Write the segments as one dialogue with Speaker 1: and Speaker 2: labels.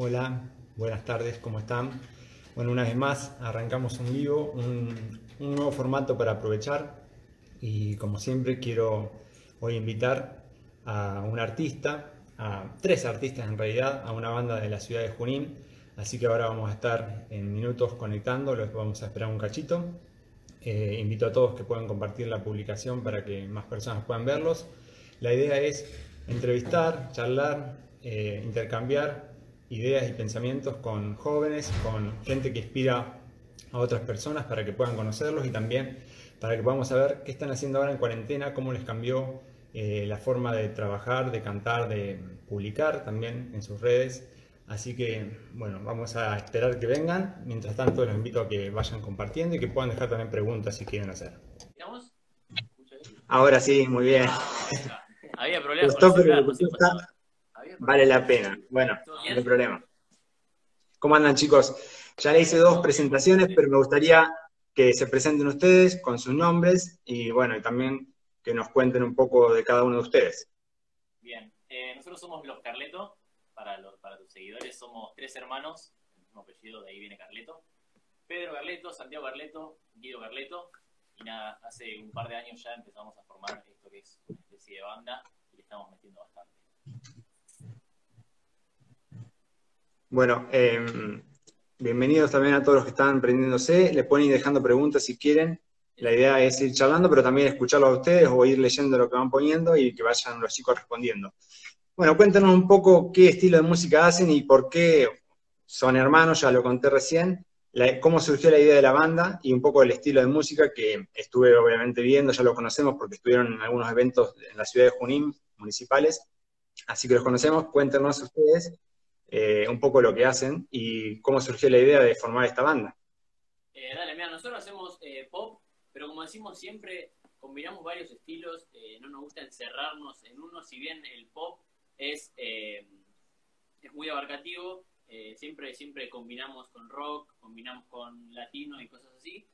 Speaker 1: Hola, buenas tardes, ¿cómo están? Bueno, una vez más arrancamos un vivo, un, nuevo formato para aprovechar y como siempre quiero hoy invitar a un artista, a tres artistas en realidad, a una banda de la ciudad de Junín, así que ahora vamos a estar en minutos conectando, los vamos a esperar un cachito. Eh, invito a todos que puedan compartir la publicación para que más personas puedan verlos. La idea es entrevistar, charlar, eh, intercambiar ideas y pensamientos con jóvenes, con gente que inspira a otras personas para que puedan conocerlos y también para que podamos saber qué están haciendo ahora en cuarentena, cómo les cambió eh, la forma de trabajar, de cantar, de publicar también en sus redes. Así que, bueno, vamos a esperar que vengan. Mientras tanto, los invito a que vayan compartiendo y que puedan dejar también preguntas si quieren hacer. Ahora sí, muy bien.
Speaker 2: Había problemas
Speaker 1: vale la pena. Bueno, no hay problema. ¿Cómo andan chicos? Ya le hice dos presentaciones, pero me gustaría que se presenten ustedes con sus nombres y bueno, y también que nos cuenten un poco de cada uno de ustedes.
Speaker 2: Bien, eh, nosotros somos los Carleto, para, los, para tus seguidores somos tres hermanos, el mismo apellido, de ahí viene Carleto. Pedro Carleto, Santiago Carleto, Guido Carleto, y nada, hace un par de años ya empezamos a formar esto que es una especie de banda y le estamos metiendo bastante.
Speaker 1: Bueno, em, bienvenidos también a todos los que están prendiéndose. Le pueden ir dejando preguntas si quieren. La idea es ir charlando, pero también escucharlo a ustedes o ir leyendo lo que van poniendo y que vayan los chicos respondiendo. Bueno, cuéntanos un poco qué estilo de música hacen y por qué son hermanos, ya lo conté recién, cómo surgió la idea de la banda y un poco el estilo de música que estuve obviamente viendo, ya lo conocemos porque estuvieron en algunos eventos en la ciudad de Junín, municipales, así que los conocemos, cuéntenos ustedes eh, un poco lo que hacen y cómo surgió la idea de formar esta banda.
Speaker 2: Eh, dale, mira, nosotros hacemos eh, pop, pero como decimos siempre, combinamos varios estilos, no nos gusta encerrarnos en uno, si bien el pop es, es muy abarcativo, siempre, siempre combinamos con rock, combinamos con latino y cosas así.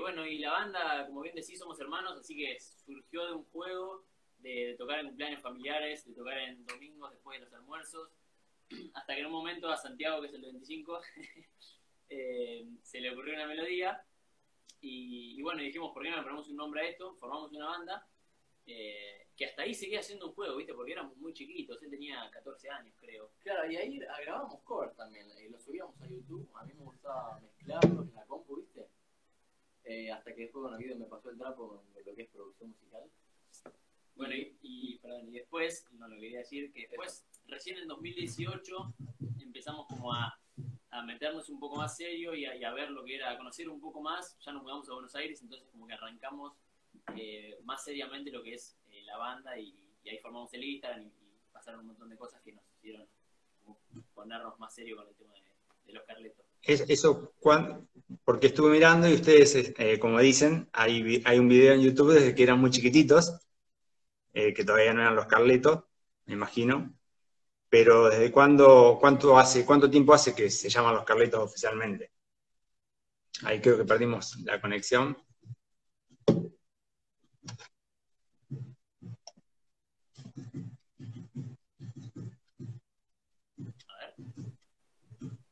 Speaker 2: bueno, y la banda, como bien decís, somos hermanos, así que surgió de un juego de tocar en cumpleaños familiares, de tocar en domingos después de los almuerzos hasta que en un momento a Santiago, que es el 25, eh, se le ocurrió una melodía y, bueno, dijimos, ¿por qué no le ponemos un nombre a esto? Formamos una banda eh, que hasta ahí seguía siendo un juego, ¿viste? Porque éramos muy chiquitos, él tenía 14 años, creo.
Speaker 3: Claro, y ahí grabamos cover también, y lo subíamos a YouTube, a mí me gustaba mezclarlo en la compu, ¿viste? Eh, hasta que después, bueno, Guido me pasó el trapo con lo que es producción musical.
Speaker 2: Bueno, y, y, perdón, y después, no lo quería decir, que después recién en 2018 empezamos como a, meternos un poco más serio y a, ver lo que era, a conocer un poco más. Ya nos mudamos a Buenos Aires, entonces como que arrancamos eh, más seriamente lo que es eh, la banda y, ahí formamos el Instagram y, pasaron un montón de cosas que nos hicieron ponernos más serio con el tema de, los Carletos.
Speaker 1: eso, porque estuve mirando y ustedes, eh, como dicen, hay, hay un video en YouTube desde que eran muy chiquititos, que todavía no eran los Carletos, me imagino, pero ¿desde cuándo, cuánto hace, cuánto tiempo hace que se llaman los Carlitos oficialmente? Ahí creo que perdimos la conexión.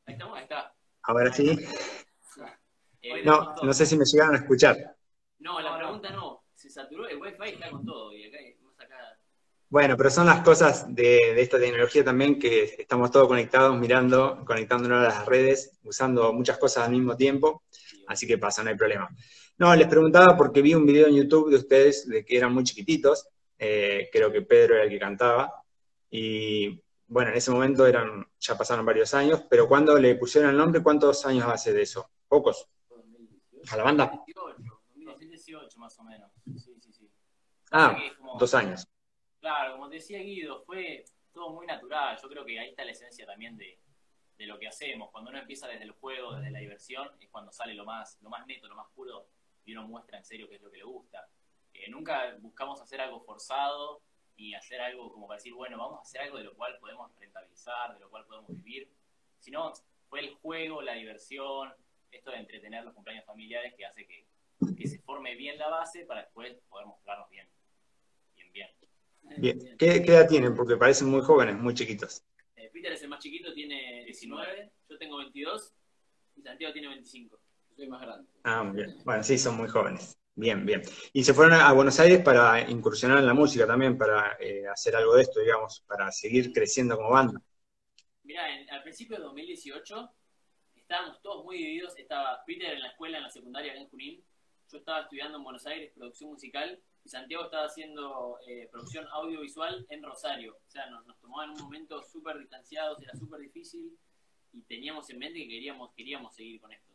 Speaker 2: Ahí estamos, ahí está.
Speaker 1: Ahora sí. No, no sé si me llegaron a escuchar.
Speaker 2: No, la pregunta no. Se saturó el wifi, está con todo. Y acá
Speaker 1: bueno, pero son las cosas de, esta tecnología también que estamos todos conectados, mirando, conectándonos a las redes, usando muchas cosas al mismo tiempo, así que pasa, no hay problema. No, les preguntaba porque vi un video en YouTube de ustedes de que eran muy chiquititos, eh, creo que Pedro era el que cantaba, y bueno, en ese momento eran, ya pasaron varios años, pero cuando le pusieron el nombre, ¿cuántos años hace de eso? ¿Pocos? ¿A la banda?
Speaker 2: 2018 más o menos, sí, sí, sí.
Speaker 1: Ah, dos años.
Speaker 2: Claro, como decía Guido, fue todo muy natural. Yo creo que ahí está la esencia también de, lo que hacemos. Cuando uno empieza desde el juego, desde la diversión, es cuando sale lo más, lo más neto, lo más puro, y uno muestra en serio qué es lo que le gusta. Eh, nunca buscamos hacer algo forzado y hacer algo como para decir, bueno, vamos a hacer algo de lo cual podemos rentabilizar, de lo cual podemos vivir. Sino fue el juego, la diversión, esto de entretener los cumpleaños familiares que hace que, que se forme bien la base para después poder mostrarnos bien. Bien.
Speaker 1: ¿Qué, edad tienen? Porque parecen muy jóvenes, muy chiquitos.
Speaker 2: Eh, Peter es el más chiquito, tiene 19, yo tengo 22 y Santiago tiene 25.
Speaker 3: Yo soy más grande.
Speaker 1: Ah, muy bien. Bueno, sí, son muy jóvenes. Bien, bien. Y se fueron a Buenos Aires para incursionar en la música también, para eh, hacer algo de esto, digamos, para seguir creciendo como banda.
Speaker 2: Mira, al principio de 2018 estábamos todos muy divididos. Estaba Peter en la escuela, en la secundaria en Junín. Yo estaba estudiando en Buenos Aires producción musical y Santiago estaba haciendo eh, producción audiovisual en Rosario. O sea, nos, nos tomaba en un momento súper distanciados, era súper difícil y teníamos en mente que queríamos, queríamos seguir con esto.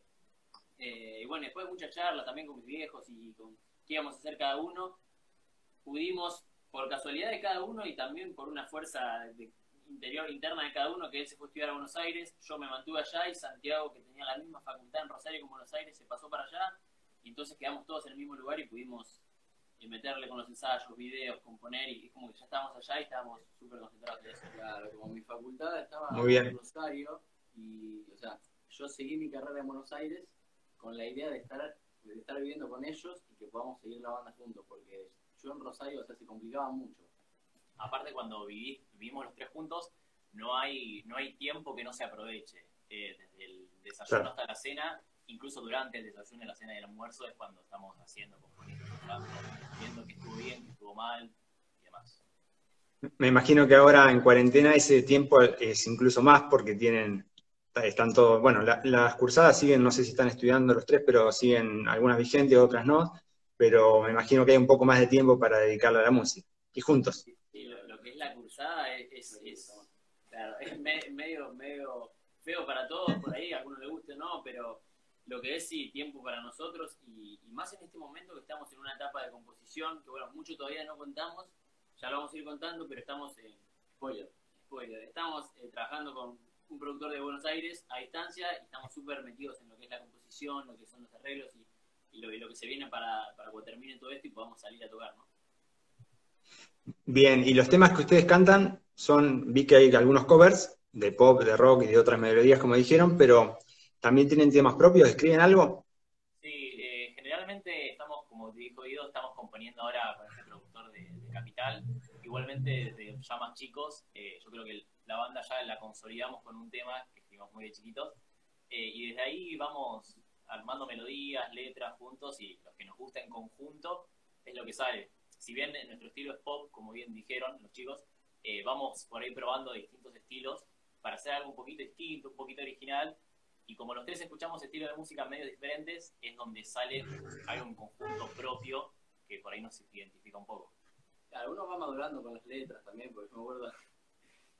Speaker 2: Eh, y bueno, después de muchas charlas también con mis viejos y con qué íbamos a hacer cada uno, pudimos, por casualidad de cada uno y también por una fuerza interior interna de cada uno, que él se fue a estudiar a Buenos Aires, yo me mantuve allá y Santiago, que tenía la misma facultad en Rosario como Buenos Aires, se pasó para allá y entonces quedamos todos en el mismo lugar y pudimos eh, meterle con los ensayos, videos, componer y es como que ya estábamos allá y estábamos súper concentrados en eso.
Speaker 3: Claro, como mi facultad estaba
Speaker 1: Muy bien.
Speaker 3: en Rosario y, o sea, yo seguí mi carrera en Buenos Aires con la idea de estar, de estar viviendo con ellos y que podamos seguir la banda juntos, porque yo en Rosario, o sea, se complicaba mucho.
Speaker 4: aparte cuando viví- vivimos los tres juntos, no hay, no hay tiempo que no se aproveche. Eh, desde el desayuno
Speaker 1: Claro.
Speaker 4: hasta la cena, incluso durante el desayuno, la cena y el almuerzo es cuando estamos haciendo, componiendo, viendo que estuvo bien, que estuvo mal y demás.
Speaker 1: Me imagino que ahora en cuarentena ese tiempo es incluso más porque tienen, están todos, bueno, la- las cursadas siguen, no sé si están estudiando los tres, pero siguen algunas vigentes, otras no, pero me imagino que hay un poco más de tiempo para dedicarle a la música. Y juntos.
Speaker 2: Y lo, lo que es la cursada es, es, es- claro, es me- medio, medio feo para todos, por ahí, a algunos les guste o no, pero lo que es sí, tiempo para nosotros y, y más en este momento que estamos en una etapa de composición, que bueno, mucho todavía no contamos, ya lo vamos a ir contando, pero estamos en spoiler, spoiler, estamos eh, trabajando con un productor de Buenos Aires a distancia y estamos súper metidos en lo que es la composición, lo que son los arreglos y, y lo, y lo que se viene para, para cuando termine todo esto y podamos salir a tocar, ¿no?
Speaker 1: Bien, y los temas que ustedes cantan son, vi que hay algunos covers de pop, de rock y de otras melodías, como dijeron, pero también tienen temas propios, ¿escriben algo?
Speaker 4: Sí, eh, generalmente estamos, como te dijo Guido, estamos componiendo ahora con este productor de, de Capital. Igualmente, desde ya más chicos, eh, yo creo que la banda ya la consolidamos con un tema que escribimos muy de chiquitos. eh, y desde ahí vamos armando melodías, letras juntos y lo que nos gusta en conjunto es lo que sale. Si bien nuestro estilo es pop, como bien dijeron los chicos, eh, vamos por ahí probando distintos estilos para hacer algo un poquito distinto, un poquito original y como los tres escuchamos estilos de música medio diferentes, es donde sale algo en conjunto propio que por ahí nos identifica un poco.
Speaker 3: Claro, uno va madurando con las letras también, porque me acuerdo,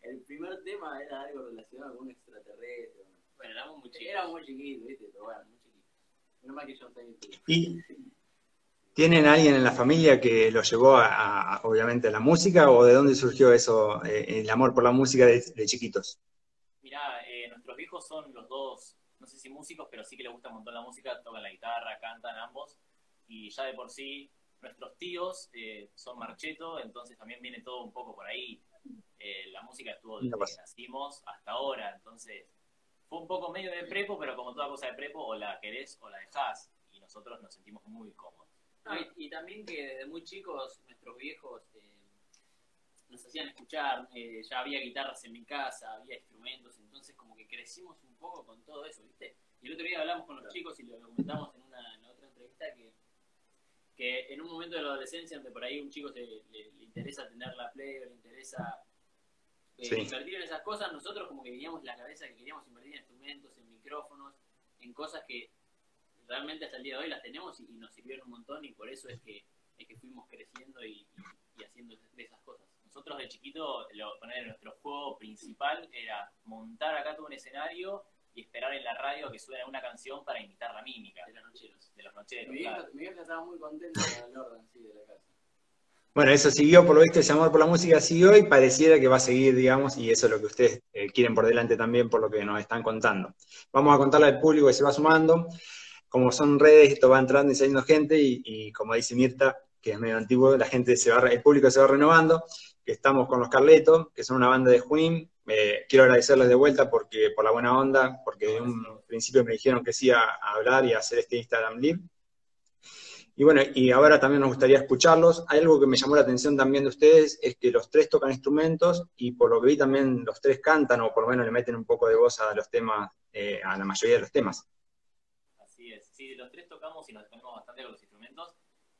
Speaker 3: el primer tema era algo relacionado con un extraterrestre. ¿no?
Speaker 2: Bueno, éramos muy chicos.
Speaker 3: Era muy chiquito, ¿viste? Pero bueno, muy chiquito. Menos mal que yo
Speaker 1: ¿Y tienen alguien en la familia que los llevó a, a, obviamente, a la música o de dónde surgió eso, eh, el amor por la música de, de chiquitos?
Speaker 4: Mirá, eh, nuestros viejos son los dos, no sé si músicos, pero sí que les gusta un montón la música, tocan la guitarra, cantan ambos, y ya de por sí nuestros tíos eh, son marcheto, entonces también viene todo un poco por ahí. Eh, la música estuvo desde que nacimos hasta ahora, entonces fue un poco medio de prepo, pero como toda cosa de prepo, o la querés o la dejás, y nosotros nos sentimos muy cómodos.
Speaker 2: No, y, y también que desde muy chicos nuestros viejos eh, nos hacían escuchar, eh, ya había guitarras en mi casa, había instrumentos, entonces como que crecimos un poco con todo eso, ¿viste? Y el otro día hablamos con los chicos y lo comentamos en una en otra entrevista que, que en un momento de la adolescencia donde por ahí un chico se- le, le interesa tener la play o le interesa eh,
Speaker 1: Sí.
Speaker 2: invertir en esas cosas, nosotros como que teníamos la cabeza que queríamos invertir en instrumentos, en micrófonos, en cosas que realmente hasta el día de hoy las tenemos y, y nos sirvieron un montón y por eso es que, es que fuimos creciendo y, y- y haciendo de esas cosas.
Speaker 4: Nosotros de chiquito, lo, poner nuestro juego principal era montar acá todo un escenario y esperar en la radio que suene una canción para imitar la mímica
Speaker 2: De los nocheros.
Speaker 4: de los nocheros.
Speaker 3: Mi vieja,
Speaker 4: claro.
Speaker 3: mi vieja estaba muy contenta con el orden sí, de la casa.
Speaker 1: Bueno, eso siguió, por lo visto, ese amor por la música siguió y pareciera que va a seguir, digamos, y eso es lo que ustedes eh, quieren por delante también por lo que nos están contando. Vamos a contarle al público que se va sumando. Como son redes, esto va entrando y saliendo gente y, y como dice Mirta, que es medio antiguo, la gente se va, el público se va renovando, estamos con los Carletos, que son una banda de Junín. Eh, quiero agradecerles de vuelta porque, por la buena onda, porque de un principio me dijeron que sí a, hablar y hacer este Instagram Live. Y bueno, y ahora también nos gustaría escucharlos. Hay algo que me llamó la atención también de ustedes, es que los tres tocan instrumentos y por lo que vi también los tres cantan o por lo menos le meten un poco de voz a los temas, eh, a la mayoría de los temas.
Speaker 4: Así es, sí, los tres tocamos y nos dependemos bastante de los instrumentos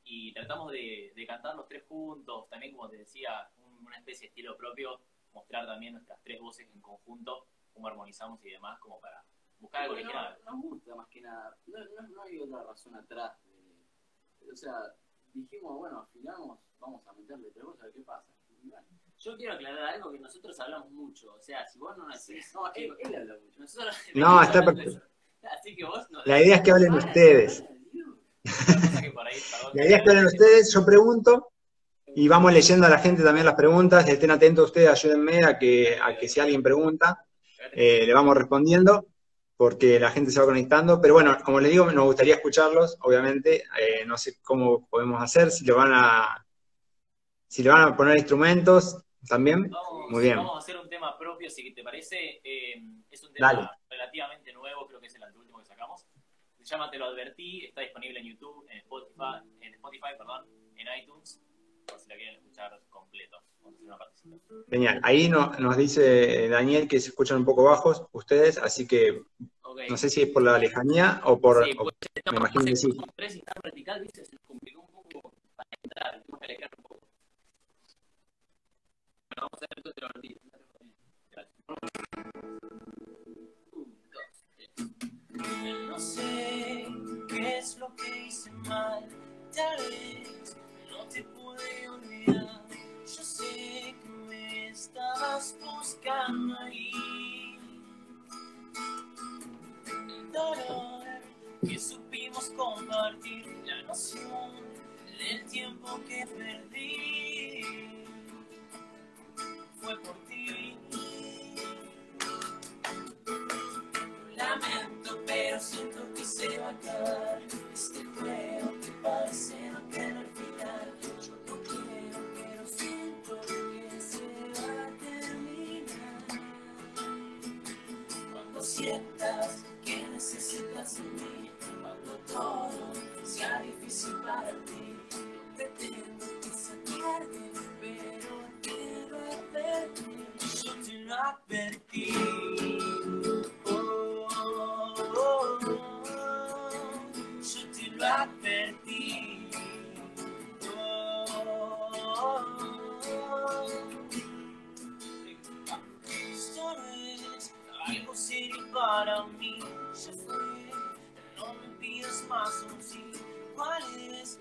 Speaker 4: y tratamos de, cantar los tres juntos, también como te decía, una especie de estilo propio, mostrar también nuestras tres voces en conjunto, cómo armonizamos y demás, como para buscar algo original.
Speaker 3: No, nos gusta más que nada, no, no hay otra razón atrás o sea, dijimos, bueno, afilamos, vamos a meterle tres a ver qué pasa.
Speaker 5: Yo quiero aclarar algo que nosotros hablamos mucho. O sea, si vos no nacés.
Speaker 3: No, él, él habla mucho.
Speaker 1: Nosotros no, está perfecto.
Speaker 5: Así que vos no.
Speaker 1: La idea es que hablen ustedes. La idea es que hablen ustedes, yo pregunto y vamos leyendo a la gente también las preguntas. Estén atentos ustedes, ayúdenme a que, a que si alguien pregunta, eh, le vamos respondiendo porque la gente se va conectando. Pero bueno, como les digo, nos gustaría escucharlos, obviamente. Eh, no sé cómo podemos hacer, si le van a, si le van a poner instrumentos también. Muy bien.
Speaker 4: Vamos a hacer un tema propio, si te parece. Eh, es un tema relativamente nuevo, creo que es el último que sacamos. Se llama Te lo advertí, está disponible en YouTube, en Spotify, en Spotify, perdón, en iTunes, por si la quieren escuchar completo.
Speaker 1: Genial. Ahí nos dice Daniel que se escuchan un poco bajos ustedes, así que no sé si es por la lejanía o por... Sí, pues, me imagino que sí. Tres y tan vertical, ¿viste? Se complicó un poco para entrar, tenemos que alejar un poco. Bueno, vamos a hacer esto de
Speaker 2: lo No sé qué es lo que hice mal, tal vez necesitas de mí, cuando todo sea difícil para ti, no pretendo que se tarde, pero quiero advertir. Yo te lo advertí. para mí pidas más un sí. ¿Cuál es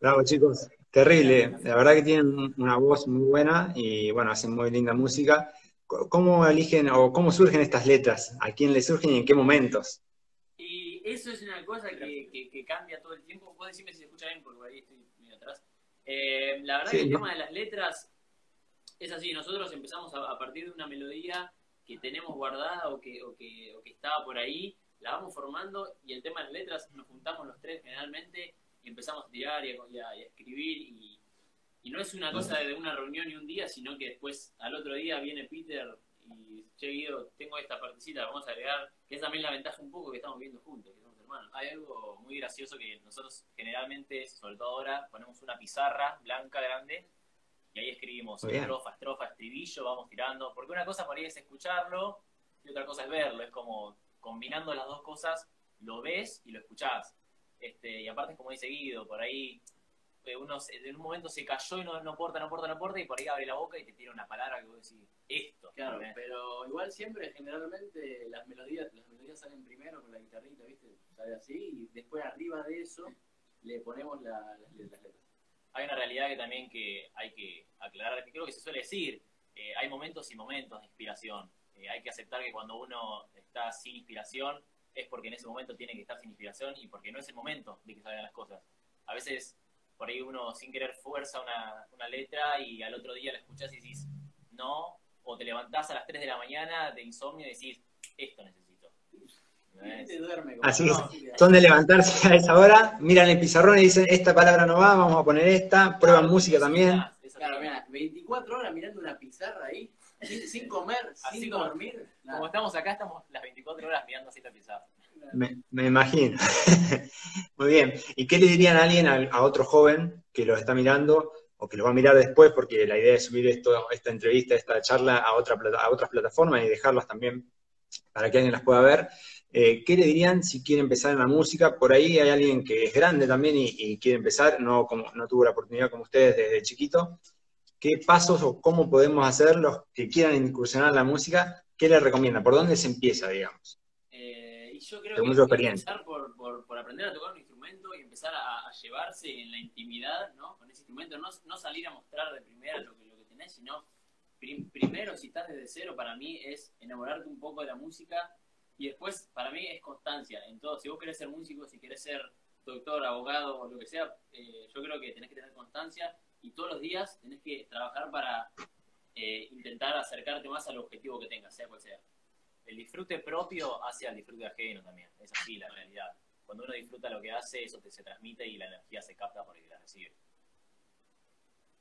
Speaker 1: Bravo chicos, terrible. La verdad que tienen una voz muy buena y bueno, hacen muy linda música. ¿Cómo eligen o cómo surgen estas letras? ¿A quién le surgen y en qué momentos?
Speaker 5: Y eso es una cosa que, que, que cambia todo el tiempo. Puedes decirme si se escucha bien, porque ahí estoy. Eh, la verdad que el tema de las letras es así, nosotros empezamos a, partir de una melodía que tenemos guardada o que, o que, o que estaba por ahí, la vamos formando y el tema de las letras nos juntamos los tres generalmente y empezamos a tirar y a, escribir y, y, no es una cosa de una reunión y un día, sino que después al otro día viene Peter y che Guido, tengo esta partecita, vamos a agregar, que es también la ventaja un poco que estamos viviendo juntos
Speaker 4: hay algo muy gracioso que nosotros generalmente, sobre todo ahora, ponemos una pizarra blanca grande y ahí escribimos estrofa, estrofa, estribillo, vamos tirando. Porque una cosa por ahí es escucharlo y otra cosa es verlo. Es como combinando las dos cosas, lo ves y lo escuchás. Este, y aparte es como dice Guido, por ahí uno se- en un momento se cayó y no, no porta, no porta, no porta, y por ahí abre la boca y te tira una palabra que vos decís, esto.
Speaker 3: Claro, pero igual siempre, generalmente, las melodías, las melodías salen primero con la guitarrita, ¿viste? Sale así, y después arriba de eso le ponemos la- las, las letras.
Speaker 4: hay una realidad que también que hay que aclarar, que creo que se suele decir, eh, hay momentos y momentos de inspiración. Eh, hay que aceptar que cuando uno está sin inspiración es porque en ese momento tiene que estar sin inspiración y porque no es el momento de que salgan las cosas. A veces por ahí uno sin querer fuerza una, una letra y al otro día la escuchás y decís, no, o te levantás a las 3 de la mañana de insomnio y decís, esto necesito.
Speaker 1: Así
Speaker 3: no,
Speaker 1: es. Son de levantarse a esa hora, miran el pizarrón y dicen, esta palabra no va, vamos a poner esta, prueban música también.
Speaker 3: Claro, mira, 24 horas mirando una pizarra ahí, sin, comer,
Speaker 4: Así
Speaker 3: sin
Speaker 4: como-
Speaker 3: dormir.
Speaker 4: Como estamos acá, estamos las 24 horas mirando así la pizarra.
Speaker 1: Me, me imagino. Muy bien. ¿Y qué le dirían a alguien, a, a otro joven que lo está mirando o que lo va a mirar después, porque la idea es subir esto, esta entrevista, esta charla a, otra, plata- a otras plataformas y dejarlas también para que alguien las pueda ver? Eh, ¿Qué le dirían si quiere empezar en la música? Por ahí hay alguien que es grande también y, y quiere empezar, no, como, no tuvo la oportunidad como ustedes desde chiquito. ¿Qué pasos o cómo podemos hacer los que quieran incursionar en la música? ¿Qué le recomienda? ¿Por dónde se empieza, digamos?
Speaker 2: Eh, yo creo
Speaker 1: Según
Speaker 2: que
Speaker 1: su experiencia.
Speaker 2: empezar por, por, por aprender a tocar un empezar a, a llevarse en la intimidad ¿no? con ese instrumento, no, no salir a mostrar de primera lo que, lo que tenés, sino prim- primero si estás desde cero, para mí es enamorarte un poco de la música y después para mí es constancia en todo. Si vos querés ser músico, si querés ser doctor, abogado o lo que sea, eh, yo creo que tenés que tener constancia y todos los días tenés que trabajar para eh, intentar acercarte más al objetivo que tengas, sea cual sea.
Speaker 4: El disfrute propio hace al disfrute ajeno también. Es así la realidad. Cuando uno disfruta lo que hace, eso se transmite y la energía se capta por el que la recibe.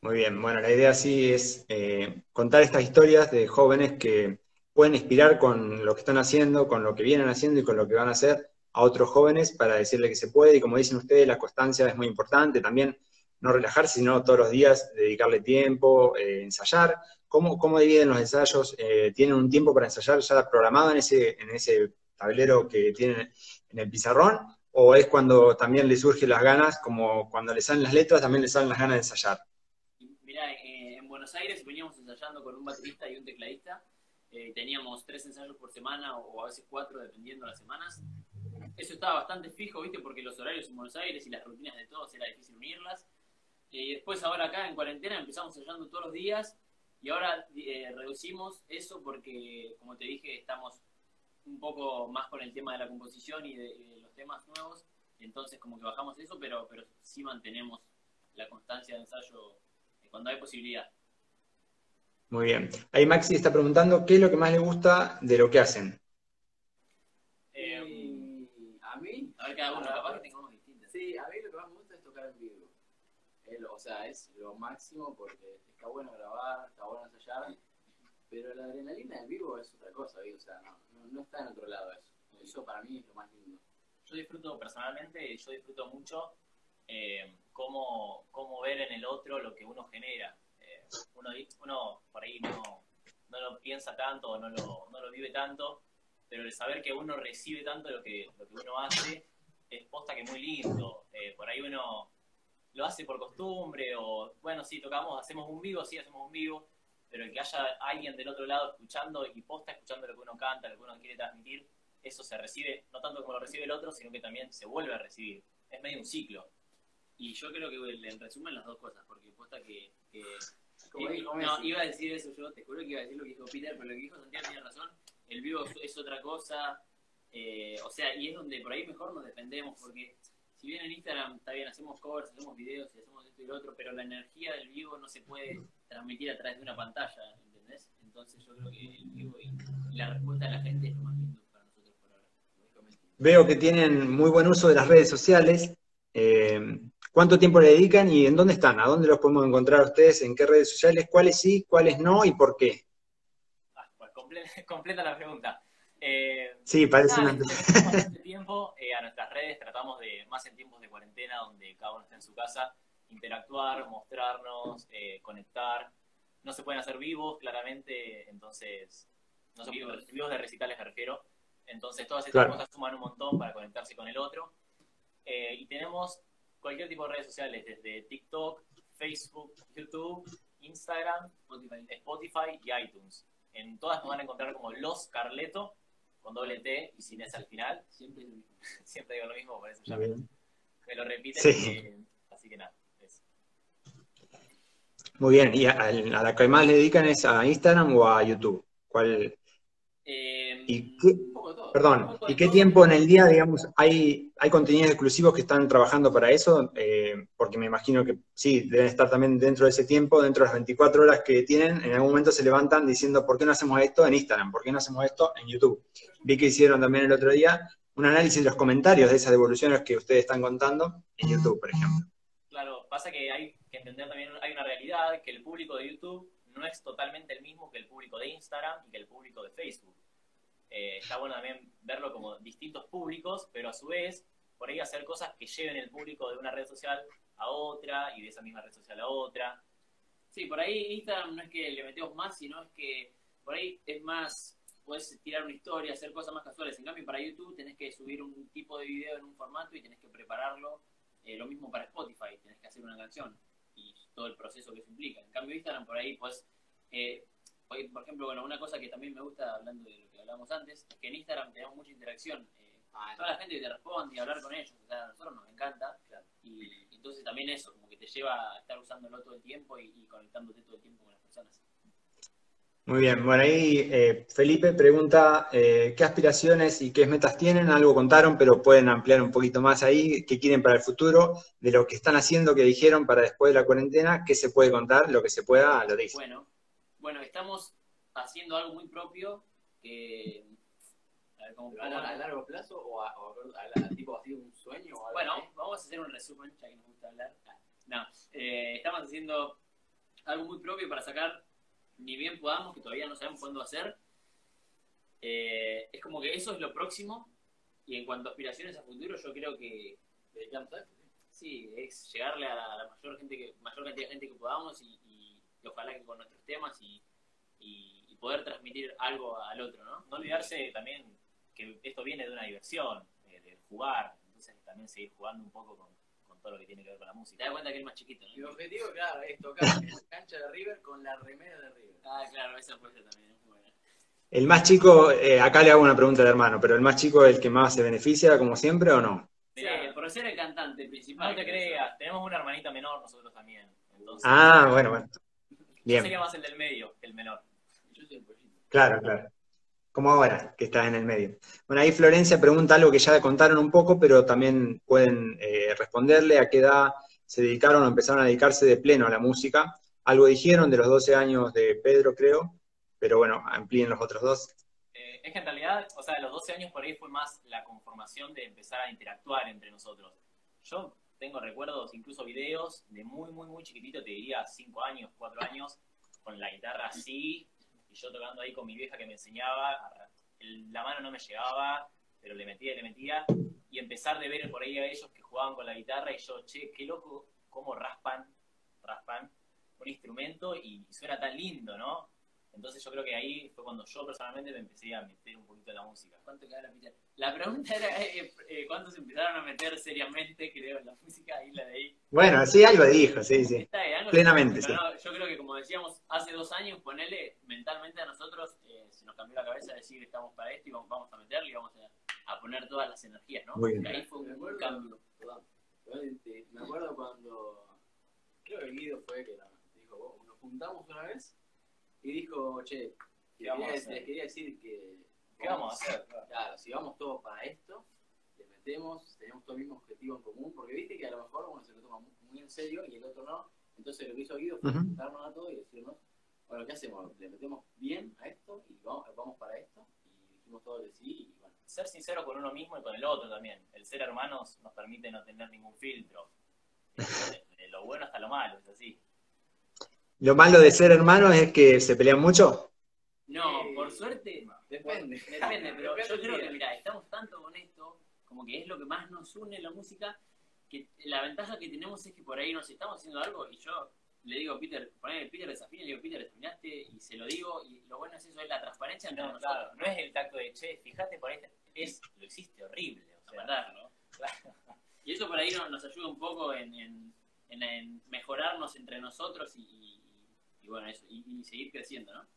Speaker 1: Muy bien, bueno, la idea sí es eh, contar estas historias de jóvenes que pueden inspirar con lo que están haciendo, con lo que vienen haciendo y con lo que van a hacer a otros jóvenes para decirle que se puede. Y como dicen ustedes, la constancia es muy importante. También no relajarse, sino todos los días dedicarle tiempo, eh, ensayar. ¿Cómo, ¿Cómo dividen los ensayos? Eh, ¿Tienen un tiempo para ensayar ya programado en ese, en ese tablero que tienen en el pizarrón? ¿O es cuando también les surgen las ganas, como cuando les salen las letras, también les salen las ganas de ensayar?
Speaker 2: Mirá, eh, en Buenos Aires veníamos ensayando con un baterista y un tecladista. Eh, teníamos tres ensayos por semana o, a veces cuatro, dependiendo de las semanas. Eso estaba bastante fijo, ¿viste? Porque los horarios en Buenos Aires y las rutinas de todos era difícil unirlas. Eh, Y después, ahora acá en cuarentena, empezamos ensayando todos los días. Y ahora eh, reducimos eso porque, como te dije, estamos un poco más con el tema de la composición y de, y de los temas nuevos. Entonces, como que bajamos eso, pero, pero sí mantenemos la constancia de ensayo eh, cuando hay posibilidad.
Speaker 1: Muy bien. Ahí Maxi está preguntando qué es lo que más le gusta de lo que hacen.
Speaker 4: Eh,
Speaker 3: a mí,
Speaker 2: A ver, cada uno, capaz que tengamos distintas.
Speaker 3: sí, a mí lo que más me gusta es tocar en vivo. El- o sea, es lo máximo porque está bueno grabar, está bueno ensayar, pero la adrenalina del vivo es otra cosa, o sea, no, está en otro lado eso. Eso para mí es lo más lindo.
Speaker 4: yo disfruto personalmente, yo disfruto mucho eh, cómo, cómo ver en el otro lo que uno genera. Eh, uno, uno por ahí no, no lo piensa tanto no lo, no lo vive tanto, pero el saber que uno recibe tanto lo que, lo que uno hace es posta que muy lindo. Eh, por ahí uno lo hace por costumbre o, bueno, sí, tocamos, hacemos un vivo, sí, hacemos un vivo, pero el que haya alguien del otro lado escuchando y posta escuchando lo que uno canta, lo que uno quiere transmitir, eso se recibe, no tanto como lo recibe el otro, sino que también se vuelve a recibir. Es medio un ciclo.
Speaker 2: Y yo creo que en resumen las dos cosas, porque posta que... que eh, no, iba a decir eso yo, te juro que iba a decir lo que dijo Peter, pero lo que dijo Santiago tiene razón. El vivo es, es otra cosa, eh, o sea, y es donde por ahí mejor nos defendemos, porque si bien en Instagram está bien, hacemos covers, hacemos videos y hacemos esto y lo otro, pero la energía del vivo no se puede transmitir a través de una pantalla, ¿entendés? Entonces yo creo que el vivo y, la respuesta de la gente es lo más lindo para nosotros por ahora.
Speaker 1: Veo que tienen muy buen uso de las redes sociales. Eh, ¿Cuánto tiempo le dedican y en dónde están? ¿A dónde los podemos encontrar a ustedes? ¿En qué redes sociales? ¿Cuáles sí, cuáles no y por qué?
Speaker 4: Ah, pues comple- completa la pregunta. Eh,
Speaker 1: Sí, parece
Speaker 4: nada,
Speaker 1: una...
Speaker 4: bastante tiempo eh, a nuestras redes, tratamos de, más en tiempos de cuarentena, donde cada uno está en su casa, interactuar, mostrarnos, eh, conectar. No se pueden hacer vivos, claramente, entonces No sé, vivos, vivos de recitales me refiero. Entonces todas estas
Speaker 1: Claro.
Speaker 4: cosas suman un montón para conectarse con el otro. Eh, y tenemos cualquier tipo de redes sociales, desde TikTok, Facebook, YouTube, Instagram, Spotify, Spotify y iTunes. En todas nos van a encontrar como Los Carleto, con doble T y sin S al final.
Speaker 3: Siempre es lo mismo.
Speaker 4: Siempre digo lo mismo, por eso ya me, lo repiten.
Speaker 1: Sí.
Speaker 4: eh, así que nada.
Speaker 1: Muy bien, ¿y a, a la que más le dedican es a Instagram o a YouTube? ¿Cuál?
Speaker 4: Eh,
Speaker 1: ¿Y qué,
Speaker 3: todo.
Speaker 1: perdón, ¿y qué tiempo en el día, digamos, hay, hay contenidos exclusivos que están trabajando para eso? Eh, porque me imagino que sí, deben estar también dentro de ese tiempo, dentro de las 24 horas que tienen, en algún momento se levantan diciendo, ¿por qué no hacemos esto en Instagram? ¿Por qué no hacemos esto en YouTube? Vi que hicieron también el otro día un análisis de los comentarios de esas devoluciones que ustedes están contando en YouTube, por ejemplo.
Speaker 4: Pasa que hay que entender también, hay una realidad, que el público de YouTube no es totalmente el mismo que el público de Instagram y que el público de Facebook. Eh, está bueno también verlo como distintos públicos, pero a su vez, por ahí hacer cosas que lleven el público de una red social a otra y de esa misma red social a otra.
Speaker 2: Sí, por ahí Instagram no es que le metemos más, sino es que por ahí es más, puedes tirar una historia, hacer cosas más casuales. En cambio, para YouTube tenés que subir un tipo de video en un formato y tenés que prepararlo. Eh, lo mismo para Spotify, tenés que hacer una canción y todo el proceso que eso implica. En cambio, Instagram por ahí, pues, eh, por ejemplo, bueno, una cosa que también me gusta, hablando de lo que hablábamos antes, es que en Instagram tenemos mucha interacción. eh,
Speaker 3: Ah,
Speaker 2: toda la gente te responde y hablar con ellos, o sea, a nosotros nos encanta. Y entonces también eso, como que te lleva a estar usándolo todo el tiempo y, y conectándote todo el tiempo con las personas.
Speaker 1: Muy bien, bueno, ahí eh, Felipe pregunta eh, qué aspiraciones y qué metas tienen, algo contaron, pero pueden ampliar un poquito más ahí, qué quieren para el futuro, de lo que están haciendo, que dijeron para después de la cuarentena, qué se puede contar, lo que se pueda, lo dice.
Speaker 2: Bueno, bueno, estamos haciendo algo muy propio que... A ver, ¿cómo
Speaker 3: ¿A,
Speaker 2: cómo-
Speaker 3: a largo plazo o a, o a- a- tipo así un sueño o algo
Speaker 2: Bueno,
Speaker 3: así?
Speaker 2: vamos a hacer un resumen, ya que nos gusta hablar. Ah, No, eh, estamos haciendo algo muy propio para sacar, ni bien podamos, que todavía no sabemos cuándo va. Eh, es como que eso es lo próximo. Y en cuanto a aspiraciones a futuro, yo creo que sí, es llegarle a la, mayor gente que, mayor cantidad de gente que podamos y, y- y ojalá que con nuestros temas y, y- poder transmitir algo al otro, ¿no?
Speaker 4: No olvidarse también que esto viene de una diversión, de, de jugar, entonces también seguir jugando un poco con todo lo que tiene que ver con la
Speaker 2: Te
Speaker 4: música.
Speaker 2: das cuenta que es más chiquito,
Speaker 3: Mi
Speaker 2: ¿no?
Speaker 3: objetivo, claro, es tocar en la cancha de River con la remera de River.
Speaker 2: Ah, claro, esa puede ser también, es buena.
Speaker 1: El más chico, eh, acá le hago una pregunta al hermano, pero el más chico es el que más se beneficia, como siempre, o no?
Speaker 2: Sí, por ser el cantante principal.
Speaker 4: no te creas, tenemos una hermanita menor nosotros también. Entonces,
Speaker 1: Ah, bueno, bueno.
Speaker 4: yo
Speaker 1: Bien,
Speaker 4: sería más el del medio que el menor.
Speaker 3: Yo soy el pollito.
Speaker 1: claro, claro. Como ahora, que estás en el medio. Bueno, ahí Florencia pregunta algo que ya contaron un poco, pero también pueden eh, responderle a qué edad se dedicaron o empezaron a dedicarse de pleno a la música. Algo dijeron de los 12 años de Pedro, creo, pero bueno, amplíen los otros dos.
Speaker 4: Eh, es que en realidad, o sea, los 12 años por ahí fue más la conformación de empezar a interactuar entre nosotros. Yo tengo recuerdos, incluso videos, de muy, muy, muy chiquitito, te diría 5 años, 4 años, con la guitarra así, y yo tocando ahí con mi vieja que me enseñaba, la mano no me llegaba, pero le metía y le metía, y empezar de ver por ahí a ellos que jugaban con la guitarra, y yo, che, qué loco, cómo raspan, raspan un instrumento y suena tan lindo, ¿no? Entonces yo creo que ahí fue cuando yo personalmente me empecé a meter un poquito en la música.
Speaker 2: ¿Cuánto queda la picha? La pregunta era eh, eh, cuántos empezaron a meter seriamente, creo, en la música, ahí la de ahí.
Speaker 1: Bueno, sí, algo dijo, sí, sí.
Speaker 2: Está
Speaker 1: Plenamente,
Speaker 2: pero no, yo creo que como decíamos hace dos años, ponele mentalmente a nosotros, eh, se nos cambió la cabeza decir estamos para esto y vamos, vamos a meterle y vamos a, a poner todas las energías, ¿no?
Speaker 1: Muy bien.
Speaker 2: Ahí fue
Speaker 3: Me
Speaker 2: un,
Speaker 3: acuerdo,
Speaker 2: cambio.
Speaker 3: perdón, me acuerdo cuando, creo que Guido fue que nos dijo, "Vos, nos juntamos una vez y dijo, che,
Speaker 4: ¿Qué vamos a
Speaker 3: quería,
Speaker 4: hacer?
Speaker 3: les quería decir que,
Speaker 4: ¿Qué vamos a hacer?
Speaker 3: Claro, si vamos todos para esto, le metemos, tenemos todo el mismo objetivo en común, porque viste que a lo mejor uno se lo toma muy, muy en serio y el otro no. Entonces lo que hizo Guido fue juntarnos a todos y decirnos, bueno, ¿qué hacemos? ¿Le metemos bien a esto y vamos, vamos para esto? Y dijimos todos que sí y bueno.
Speaker 4: Ser sincero con uno mismo y con el otro también. El ser hermanos nos permite no tener ningún filtro. Eh, De lo bueno hasta lo malo, es así.
Speaker 1: Lo malo de ser hermanos es que se pelean mucho.
Speaker 2: No, por suerte,
Speaker 3: Depende.
Speaker 2: Depende, pero yo creo que, mira, estamos tanto con esto, como que es lo que más nos une la música, que la ventaja que tenemos es que por ahí nos estamos haciendo algo y yo le digo a Peter, ponele Peter desafina, le digo, Peter, desafinaste, y se lo digo, y lo bueno es eso, es la transparencia entre
Speaker 4: No,
Speaker 2: nosotros.
Speaker 4: claro, no es el tacto de che, fíjate por ahí, es lo hiciste horrible. O sea,
Speaker 2: verdad, ¿no? Y eso por ahí nos, nos ayuda un poco en, en- en- en mejorarnos entre nosotros y bueno, y, seguir creciendo, ¿no?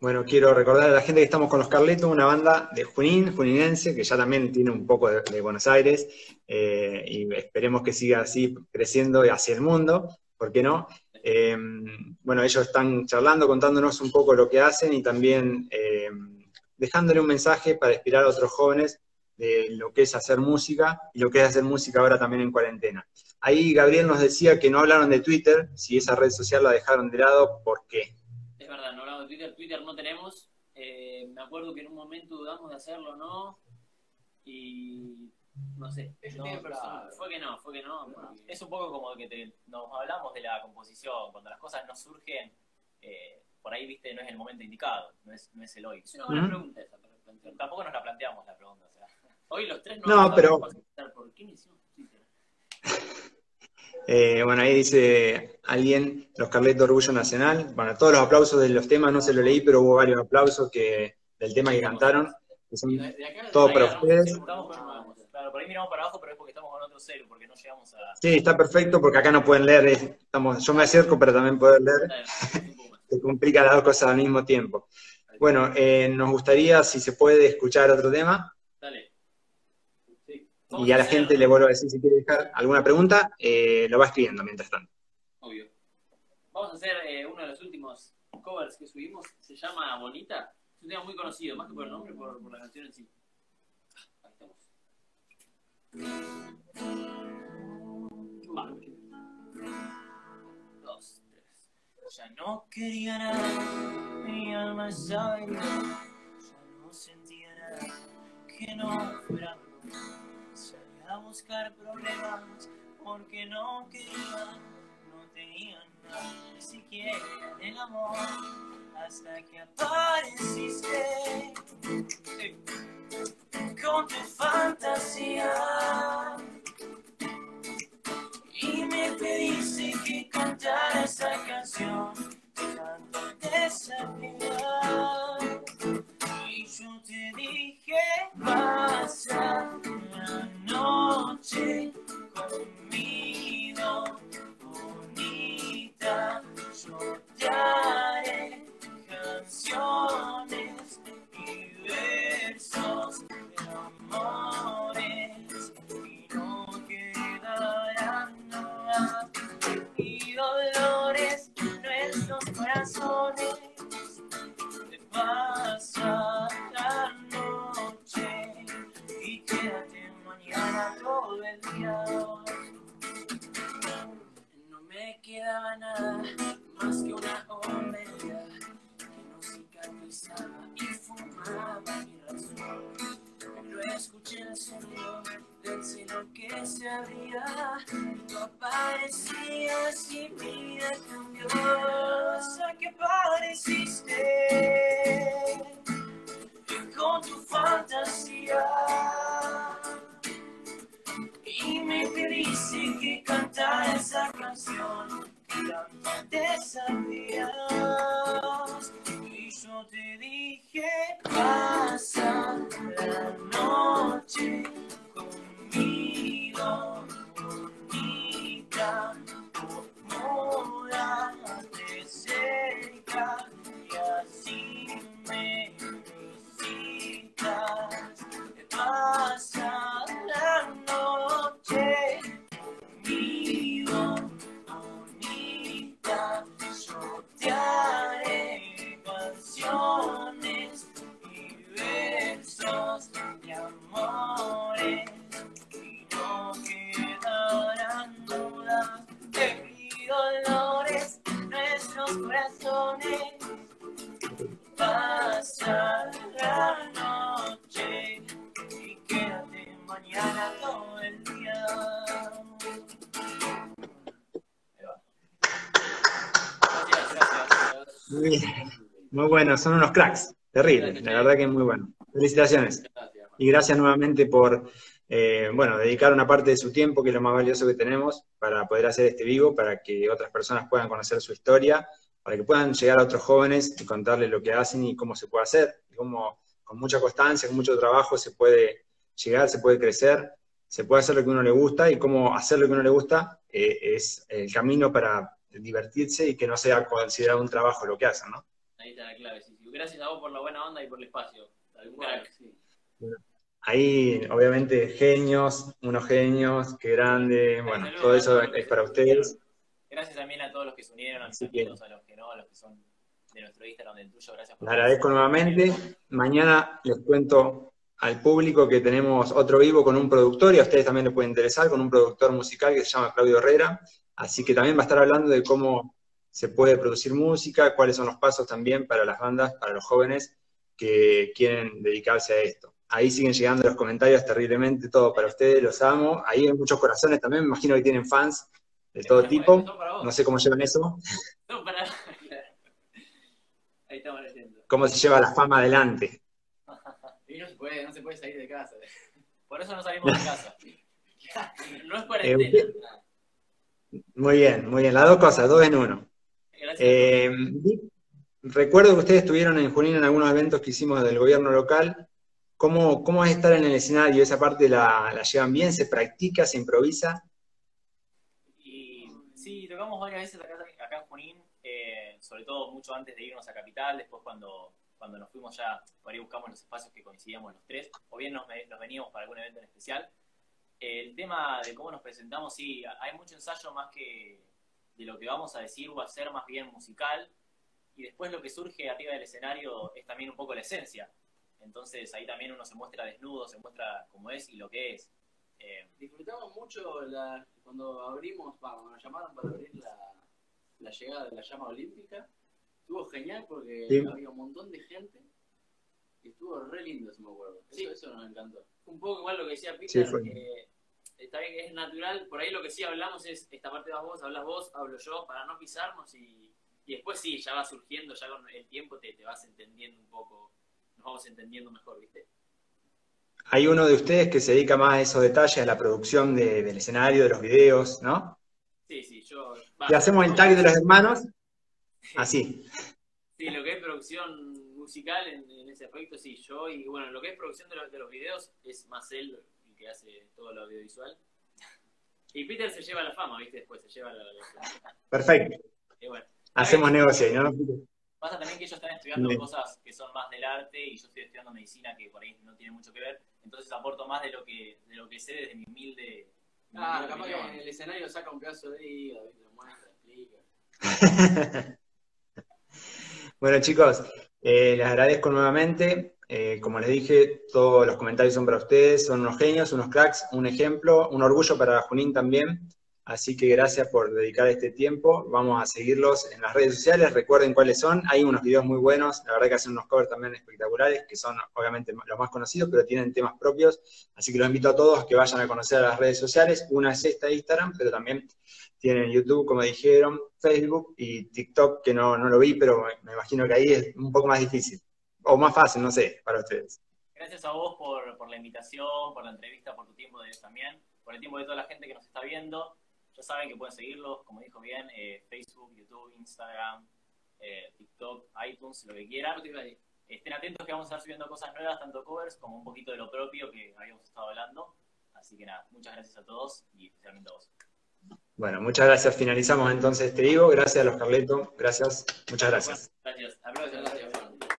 Speaker 1: Bueno, quiero recordar a la gente que estamos con los Carletos, una banda de Junín, juninense, que ya también tiene un poco de, de Buenos Aires, eh, y esperemos que siga así creciendo hacia el mundo, ¿por qué no? Eh, bueno, ellos están charlando, contándonos un poco lo que hacen y también eh, dejándole un mensaje para inspirar a otros jóvenes de lo que es hacer música y lo que es hacer música ahora también en cuarentena. Ahí Gabriel nos decía que no hablaron de Twitter, si esa red social la dejaron de lado, ¿por qué?
Speaker 2: Es verdad, no hablamos de Twitter, Twitter no tenemos. Eh, me acuerdo que en un momento dudamos de hacerlo o no. Y no sé. No,
Speaker 3: personal.
Speaker 2: Fue que no, fue que no.
Speaker 4: Es un poco como que te- nos hablamos de la composición, cuando las cosas no surgen, eh, por ahí, viste, no es el momento indicado, no es, no es el hoy.
Speaker 2: Es una buena pregunta esa plantear.
Speaker 4: Tampoco nos la planteamos la pregunta.
Speaker 2: Hoy los tres no,
Speaker 1: No, pero-
Speaker 2: ¿Por qué?
Speaker 1: Eh, bueno, ahí dice alguien, los Carletos Orgullo Nacional. Bueno, todos los aplausos de los temas no se lo leí, pero hubo varios aplausos que, del tema que cantaron. que son-
Speaker 3: de- de
Speaker 1: Todo para ustedes.
Speaker 4: Claro, por ahí miramos para abajo, pero es porque estamos con otro celu, porque no llegamos a...
Speaker 1: Sí, está perfecto porque acá no pueden leer. es- estamos, yo me acerco para también poder leer. Se complica las dos cosas al mismo tiempo. Bueno, eh, nos gustaría, si se puede, escuchar otro tema.
Speaker 2: Dale.
Speaker 1: Y a la gente le vuelvo a decir si quiere dejar alguna pregunta, eh, lo va escribiendo mientras tanto.
Speaker 2: Obvio. Vamos a hacer eh, uno de los últimos covers que subimos. Se llama Bonita. Es un tema muy conocido, más que por el nombre, por, por la canción en sí. Ahí estamos. Va. Dos, tres.
Speaker 6: Ya no quería nada, mi alma estaba ya no sentía nada que no fuera a buscar problemas porque no quería, no tenía nada, ni siquiera del amor, hasta que apareciste con tu fantasía. Y me pediste que cantara esa canción Tanto desafía Y yo te dije Pasa la noche conmigo Só parecia de
Speaker 2: minha
Speaker 1: Muy bueno, son unos cracks. Terrible, la verdad que es muy bueno. Felicitaciones. Y gracias nuevamente por eh, bueno, dedicar una parte de su tiempo, que es lo más valioso que tenemos, para poder hacer este vivo, para que otras personas puedan conocer su historia, para que puedan llegar a otros jóvenes y contarles lo que hacen y cómo se puede hacer, y cómo con mucha constancia, con mucho trabajo se puede llegar, se puede crecer, se puede hacer lo que uno le gusta y cómo hacer lo que uno le gusta eh, es el camino para divertirse y que no sea considerado un trabajo lo que hacen, ¿no?
Speaker 2: Ahí está la clave, sí, sí. Gracias a vos por la buena onda y por el espacio.
Speaker 1: Ahí, obviamente, genios, unos genios, qué grande, bueno,
Speaker 2: Saludos
Speaker 1: todo eso es para ustedes.
Speaker 2: Gracias también a todos los que se unieron, a mis amigos, a los que no, a los que son de nuestro Instagram, del tuyo. Gracias por
Speaker 1: Les agradezco nuevamente. Mañana les cuento al público que tenemos otro vivo con un productor y a ustedes también les puede interesar, con un productor musical que se llama Claudio Herrera. Así que también va a estar hablando de cómo se puede producir música, cuáles son los pasos también para las bandas, para los jóvenes que quieren dedicarse a esto. Ahí siguen llegando los comentarios terriblemente, todo para ustedes, los amo. Ahí hay muchos corazones también, me imagino que tienen fans de todo tipo. No sé cómo llevan eso,
Speaker 2: Son para... Ahí estamos leyendo.
Speaker 1: cómo se lleva la fama adelante.
Speaker 3: Y no se puede, no se puede salir de casa.
Speaker 2: Por eso no salimos de casa. No es
Speaker 1: Eh,
Speaker 2: cuarentena.
Speaker 1: usted- Muy bien, muy bien. Las dos cosas, dos en uno. Eh, recuerdo que ustedes estuvieron en Junín en algunos eventos que hicimos del gobierno local. ¿Cómo, cómo es estar en el escenario? ¿Esa parte la, la llevan bien? ¿Se practica? ¿Se improvisa?
Speaker 4: Y sí, tocamos varias veces acá, acá en Junín, eh, sobre todo mucho antes de irnos a Capital, después cuando, cuando nos fuimos ya, por ahí buscamos los espacios que coincidíamos los tres, o bien nos, nos veníamos para algún evento en especial. El tema de cómo nos presentamos, sí, hay mucho ensayo más que de lo que vamos a decir o a hacer más bien musical, y después lo que surge arriba del escenario es también un poco la esencia. Entonces ahí también uno se muestra desnudo, se muestra como es y lo que es. Eh,
Speaker 3: Disfrutamos mucho la, cuando abrimos, va, cuando nos llamaron para abrir la, la llegada de la llama olímpica. Estuvo genial porque
Speaker 1: Sí.
Speaker 3: había un montón de gente y estuvo re lindo, si me acuerdo. Eso,
Speaker 2: Sí.
Speaker 3: eso nos encantó.
Speaker 2: un poco igual lo que decía Peter,
Speaker 1: Sí,
Speaker 2: que está bien que es natural, por ahí lo que sí hablamos es, esta parte vas vos, hablas vos, hablo yo, para no pisarnos y, y después sí, ya va surgiendo, ya con el tiempo te, te vas entendiendo un poco, nos vamos entendiendo mejor, ¿viste?
Speaker 1: Hay uno de ustedes que se dedica más a esos detalles, a la producción de- del escenario, de los videos, ¿no?
Speaker 2: Sí, sí, yo... va,
Speaker 1: Y hacemos el tag de los hermanos, así.
Speaker 2: Sí, lo que es producción musical en, en ese aspecto, sí, yo, y bueno, lo que es producción de, los- de los videos es más él que hace todo lo audiovisual. Y Peter se lleva la fama, ¿viste? Después se lleva la... la-
Speaker 1: Perfecto.
Speaker 2: y bueno.
Speaker 1: Hacemos negocio ahí, ¿no?
Speaker 4: Pasa también que ellos están estudiando
Speaker 1: Bien.
Speaker 4: cosas que son más del arte y yo estoy estudiando medicina que por ahí no tiene mucho que ver. Entonces aporto más de lo que, de lo que sé desde mi humilde. mi
Speaker 3: Ah, capaz que en el escenario saca un pedazo de hígado, ¿viste? lo muestra, explica.
Speaker 1: Bueno, chicos, eh, les agradezco nuevamente. Eh, como les dije, todos los comentarios son para ustedes, son unos genios, unos cracks, un ejemplo, un orgullo para Junín también. Así que gracias por dedicar este tiempo. Vamos a seguirlos en las redes sociales. Recuerden cuáles son. Hay unos videos muy buenos. La verdad que hacen unos covers también espectaculares, que son obviamente los más conocidos, pero tienen temas propios. Así que los invito a todos que vayan a conocer las redes sociales. Una es esta Instagram, pero también tienen YouTube, como dijeron, Facebook y TikTok, que no, no lo vi, pero me imagino que ahí es un poco más difícil. O más fácil, no sé, para ustedes.
Speaker 4: Gracias a vos por, por la invitación, por la entrevista, por tu tiempo de, también, por el tiempo de toda la gente que nos está viendo. Ya saben que pueden seguirlos, como dijo bien, eh, Facebook, YouTube, Instagram, eh, TikTok, iTunes, lo que quieran. Estén atentos que vamos a estar subiendo cosas nuevas, tanto covers como un poquito de lo propio que habíamos estado hablando. Así que nada, muchas gracias a todos y especialmente a vos.
Speaker 1: Bueno, muchas gracias. Finalizamos entonces este vivo. Gracias a los Carleto. Gracias. Muchas gracias.
Speaker 3: Gracias. Juan.